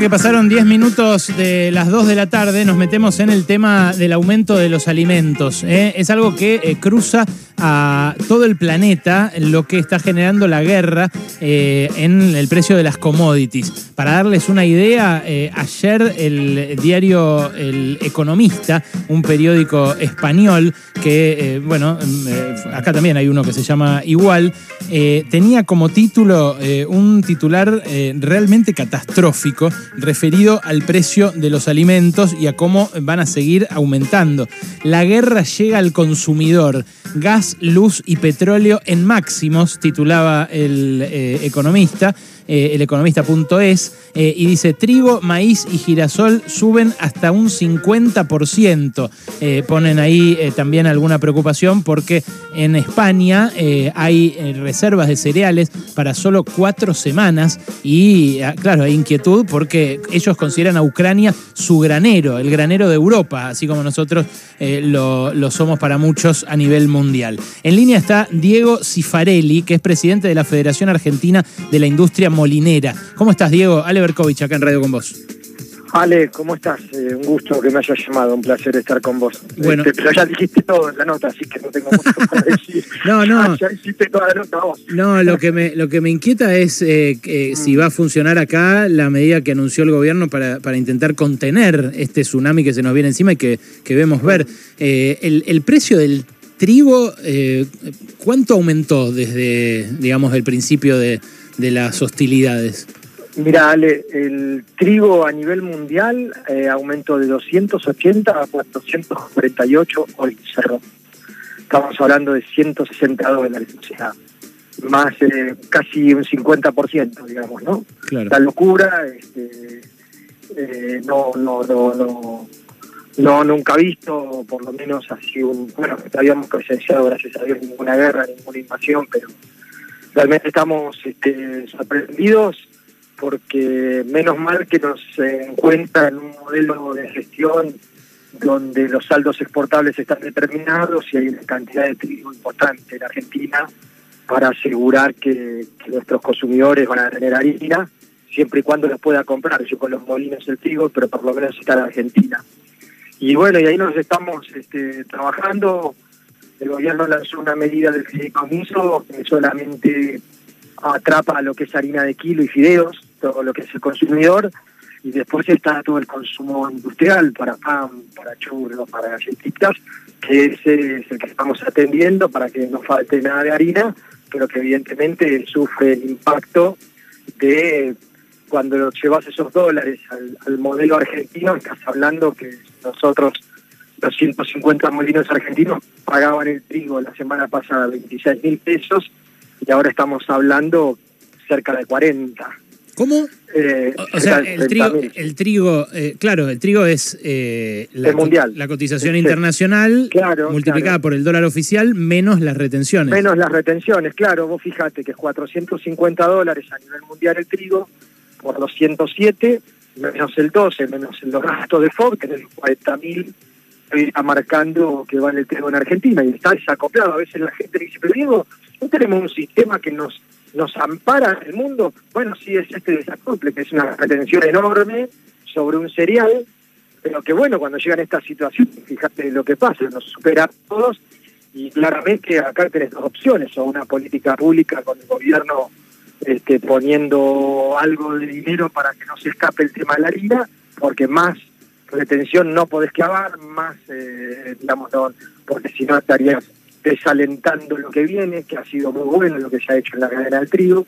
Que pasaron 10 minutos de las 2 de la tarde, nos metemos en el tema del aumento de los alimentos. ¿eh? Es algo que eh, cruza a todo el planeta lo que está generando la guerra eh, en el precio de las commodities. Para darles una idea, ayer el diario El Economista, un periódico español que, bueno, acá también hay uno que se llama igual, tenía como título un titular realmente catastrófico referido al precio de los alimentos y a cómo van a seguir aumentando. La guerra llega al consumidor. Gas, luz y petróleo en máximos, titulaba el eh, economista eh, eleconomista.es, eh, y dice, trigo, maíz y girasol suben hasta un 50%. Eh, ponen ahí también alguna preocupación porque en España hay reservas de cereales para solo cuatro semanas y, ah, claro, hay inquietud porque ellos consideran a Ucrania su granero, el granero de Europa, así como nosotros lo, lo somos para muchos a nivel mundial. En línea está Diego Cifarelli, que es presidente de la Federación Argentina de la Industria Molinera. ¿Cómo estás, Diego? Ale Berkovich, acá en Radio con vos. Ale, ¿cómo estás? Eh, un gusto que me hayas llamado, un placer estar con vos. Bueno, este, pero ya dijiste todo en la nota, así que no tengo mucho para decir. no, no. Ah, ya hiciste toda la nota vos. No, lo que me, lo que me inquieta es eh, si mm. va a funcionar acá la medida que anunció el gobierno para, para intentar contener este tsunami que se nos viene encima y que, que vemos ver. Eh, el, el, precio del trigo, ¿cuánto aumentó desde, digamos, el principio de de las hostilidades? Mira, Ale, el trigo a nivel mundial eh, aumentó de 280 a 448 hoy cerró. Estamos hablando de 160 dólares, o sea, más eh, casi un 50%, digamos, ¿no? Claro. La locura, este, eh, no, no, no, no, no, nunca visto, por lo menos así un, bueno, habíamos presenciado, gracias a Dios, ninguna guerra, ninguna invasión, pero realmente estamos este, sorprendidos porque menos mal que nos encuentra en un modelo de gestión donde los saldos exportables están determinados y hay una cantidad de trigo importante en Argentina para asegurar que, nuestros consumidores van a tener harina, siempre y cuando los pueda comprar. Yo con los molinos el trigo, pero por lo menos está en Argentina. Y bueno, y ahí nos estamos este, trabajando el gobierno lanzó una medida del fideicomiso que solamente atrapa lo que es harina de kilo y fideos, todo lo que es el consumidor, y después está todo el consumo industrial para pan, para churros, para galletitas, que ese es el que estamos atendiendo para que no falte nada de harina, pero que evidentemente sufre el impacto de cuando llevas esos dólares al, al modelo argentino, estás hablando que nosotros los 150 molinos argentinos pagaban el trigo la semana pasada 26 mil pesos y ahora estamos hablando cerca de 40. ¿Cómo? Eh, o sea, el trigo, el trigo eh, claro, el trigo es eh, la, mundial. la cotización internacional multiplicada por el dólar oficial menos las retenciones. Menos las retenciones, claro. Vos fíjate que es 450 dólares a nivel mundial el trigo por los 107, menos el 12, menos los gastos de FOB, que es el 40 mil está marcando que vale el en Argentina y está desacoplado. A veces la gente dice, pero Diego, ¿no tenemos un sistema que nos nos ampara en el mundo? Bueno, sí es este desacople, que es una retención enorme sobre un cereal, pero que bueno, cuando llegan a esta situación, fíjate lo que pasa, nos supera a todos y claramente acá tenés dos opciones, o una política pública con el gobierno este, poniendo algo de dinero para que no se escape el tema de la harina, porque más retención no podés clavar, más, eh, digamos, porque si no estarías desalentando lo que viene, que ha sido muy bueno lo que se ha hecho en la cadena del trigo.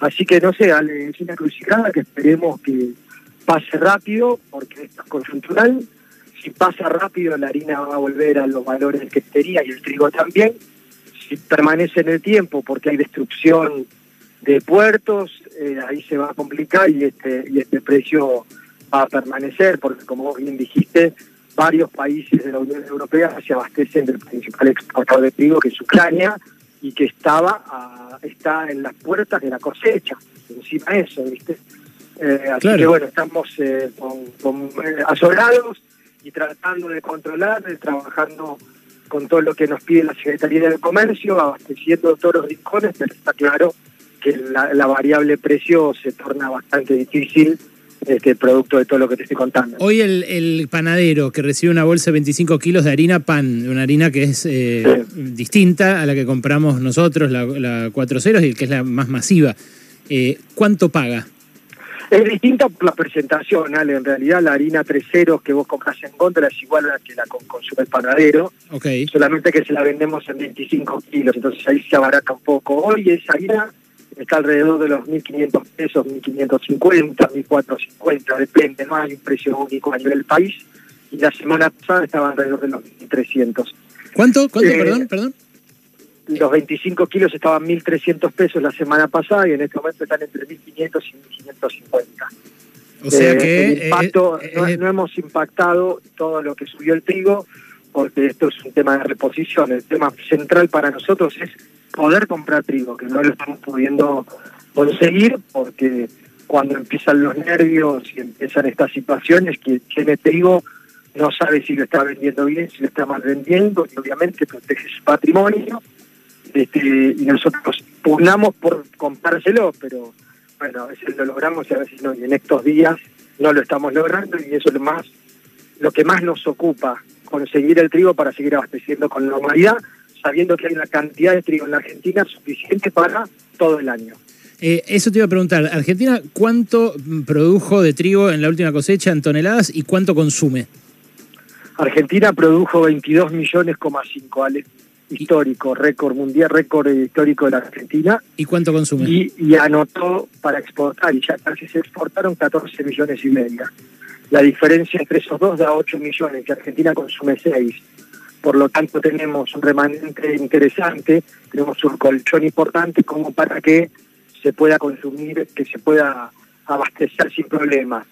Así que no sé, es una crucijada que esperemos que pase rápido, porque esto es conjuntural. Si pasa rápido, la harina va a volver a los valores que tenía y el trigo también. Si permanece en el tiempo, porque hay destrucción de puertos, eh, ahí se va a complicar y este, y este precio va a permanecer, porque como vos bien dijiste, varios países de la Unión Europea se abastecen del principal exportador de trigo, que es Ucrania, y que estaba está en las puertas de la cosecha, encima de eso, ¿viste? Eh, así que bueno, estamos eh, con, eh, asolados y tratando de controlar, trabajando con todo lo que nos pide la Secretaría del Comercio, abasteciendo todos los rincones, pero está claro que la variable precio se torna bastante difícil este producto de todo lo que te estoy contando. Hoy el, el panadero que recibe una bolsa de 25 kilos de harina pan, una harina que es eh, distinta a la que compramos nosotros, la, la Cuatro Ceros, y que es la más masiva, eh, ¿cuánto paga? Es distinta por la presentación, Ale. En realidad, la harina tres ceros que vos compras en contra es igual a la que la consume el panadero. Okay. Solamente que se la vendemos en 25 kilos, entonces ahí se abarata un poco. Hoy esa harina está alrededor de los 1.500 pesos, 1.550, 1.450, depende, no hay un precio único a nivel país. Y la semana pasada estaba alrededor de los 1.300. ¿Cuánto? ¿Cuánto? Eh, perdón, perdón. Los 25 kilos estaban 1.300 pesos la semana pasada y en este momento están entre 1.500 y 1.550. O sea eh, que... El impacto, eh, no, no hemos impactado todo lo que subió el trigo porque esto es un tema de reposición. El tema central para nosotros es poder comprar trigo, que no lo estamos pudiendo conseguir porque cuando empiezan los nervios y empiezan estas situaciones, que tiene trigo no sabe si lo está vendiendo bien, si lo está mal vendiendo, y obviamente protege su patrimonio, este, y nosotros pugnamos por comprárselo, pero bueno, a veces lo logramos y a veces no, y en estos días no lo estamos logrando, y eso es lo más, lo que más nos ocupa, conseguir el trigo para seguir abasteciendo con normalidad, sabiendo que hay una cantidad de trigo en la Argentina suficiente para todo el año. Eh, eso te iba a preguntar, Argentina, ¿cuánto produjo de trigo en la última cosecha en toneladas y cuánto consume? Argentina produjo 22 millones, Ale. Histórico, récord mundial, récord histórico de la Argentina. ¿Y cuánto consume? Y, y, anotó para exportar, y ya casi se exportaron 14 millones y media. La diferencia entre esos dos da 8 millones, que Argentina consume 6 por lo tanto tenemos un remanente interesante, tenemos un colchón importante como para que se pueda consumir, que se pueda abastecer sin problemas.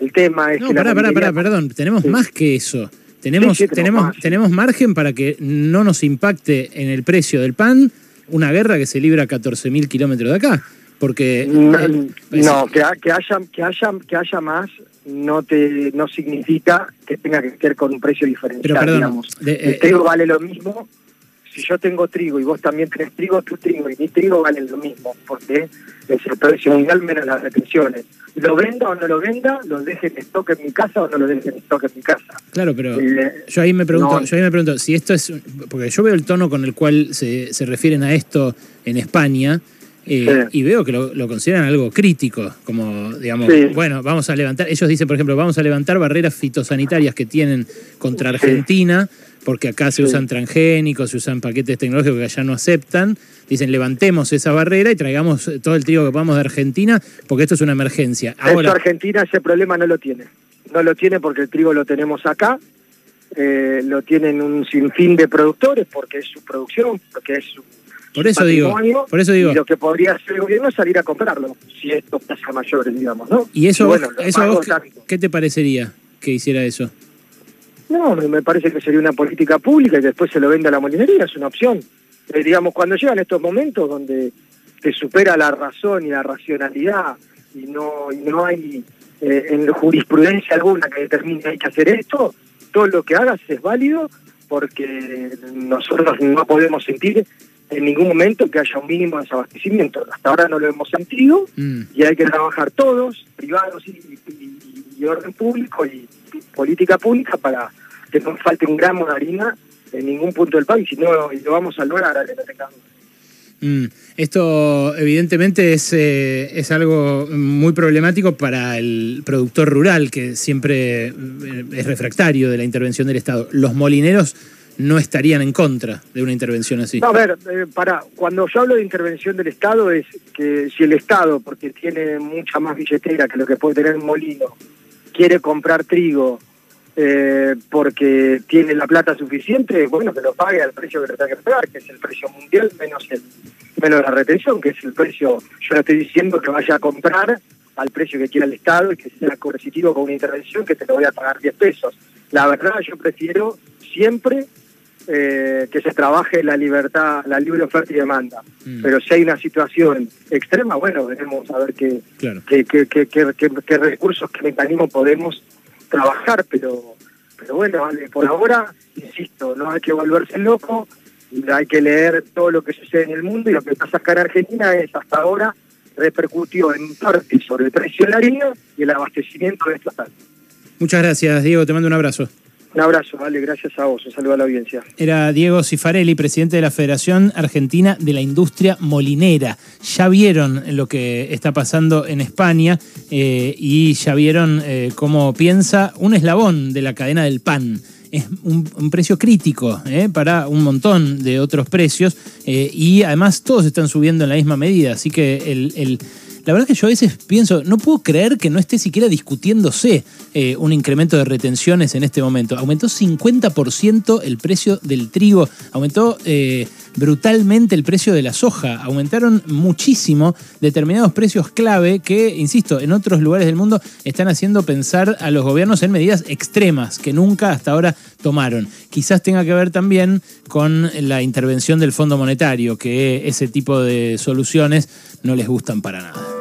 El tema es no, que pará, pará, pará, perdón, tenemos más que eso. Tenemos, sí, sí, tenemos, tenemos, tenemos margen para que no nos impacte en el precio del pan una guerra que se libra a 14.000 kilómetros de acá. Porque. No, el, no que, que, haya, que, haya, que haya más no te no significa que tenga que ser con un precio diferencial, Pero perdón, digamos. De, el trigo vale lo mismo. Si yo tengo trigo y vos también tenés trigo, tu trigo y mi trigo valen lo mismo, porque es el precio mundial menos las retenciones. Lo venda o no lo venda, lo deje en stock en mi casa o no lo deje en stock en mi casa. Claro, pero eh, yo ahí me pregunto, no, yo ahí me pregunto, si esto es, porque yo veo el tono con el cual se, se refieren a esto en España, eh, sí. Y veo que lo, lo, consideran algo crítico, como, digamos, sí. bueno, vamos a levantar, ellos dicen, por ejemplo, vamos a levantar barreras fitosanitarias que tienen contra Argentina, porque acá se usan transgénicos, se usan paquetes tecnológicos que allá no aceptan. Dicen, levantemos esa barrera y traigamos todo el trigo que podamos de Argentina, porque esto es una emergencia. Ahora, Eso Argentina ese problema no lo tiene. No lo tiene porque el trigo lo tenemos acá, eh, lo tienen un sinfín de productores, porque es su producción, porque es su por eso digo, por eso digo. Y lo que podría hacer el gobierno es salir a comprarlo, si esto pasa mayores, digamos, ¿no? ¿Y eso, y bueno, vos, eso vos, qué te parecería que hiciera eso? No, me parece que sería una política pública y después se lo vende a la molinería, es una opción. Eh, digamos, cuando llegan estos momentos donde te supera la razón y la racionalidad y no, y no hay eh, en jurisprudencia alguna que determine hay que hacer esto, todo lo que hagas es válido porque nosotros no podemos sentir en ningún momento que haya un mínimo de desabastecimiento. Hasta ahora no lo hemos sentido mm. y hay que trabajar todos, privados y, y, y, orden público y política pública para que no falte un gramo de harina en ningún punto del país y, no, y lo vamos a lograr a que no tengamos. Mm. Esto evidentemente es, eh, es algo muy problemático para el productor rural que siempre eh, es refractario de la intervención del Estado. Los molineros no estarían en contra de una intervención así. No, a ver, eh, para, cuando yo hablo de intervención del Estado es que si el Estado, porque tiene mucha más billetera que lo que puede tener un molino, quiere comprar trigo eh, porque tiene la plata suficiente, bueno, que lo pague al precio que le tenga que pagar, que es el precio mundial menos el menos la retención, que es el precio, yo no estoy diciendo que vaya a comprar al precio que quiera el Estado y que sea coercitivo con una intervención que te lo voy a pagar 10 pesos. La verdad, yo prefiero siempre eh, que se trabaje la libertad, la libre oferta y demanda. Mm. Pero si hay una situación extrema, bueno, veremos a ver qué, claro. qué, qué, qué, qué, recursos, qué mecanismos podemos trabajar, pero, pero bueno, vale, por ahora, insisto, no hay que volverse loco, hay que leer todo lo que sucede en el mundo y lo que pasa acá en Argentina es hasta ahora repercutió en parte sobre el precio de la harina y el abastecimiento de esta Muchas gracias, Diego. Te mando un abrazo. Un abrazo, vale, gracias a vos. Un saludo a la audiencia. Era Diego Cifarelli, presidente de la Federación Argentina de la Industria Molinera. Ya vieron lo que está pasando en España eh, y ya vieron eh, cómo piensa un eslabón de la cadena del pan es un, precio crítico eh, para un montón de otros precios y además todos están subiendo en la misma medida, así que el la verdad es que yo a veces pienso, no puedo creer que no esté siquiera discutiéndose eh, un incremento de retenciones en este momento. Aumentó 50% el precio del trigo, aumentó eh, brutalmente el precio de la soja, aumentaron muchísimo determinados precios clave que, insisto, en otros lugares del mundo están haciendo pensar a los gobiernos en medidas extremas que nunca hasta ahora tomaron. Quizás tenga que ver también con la intervención del Fondo Monetario, que ese tipo de soluciones no les gustan para nada.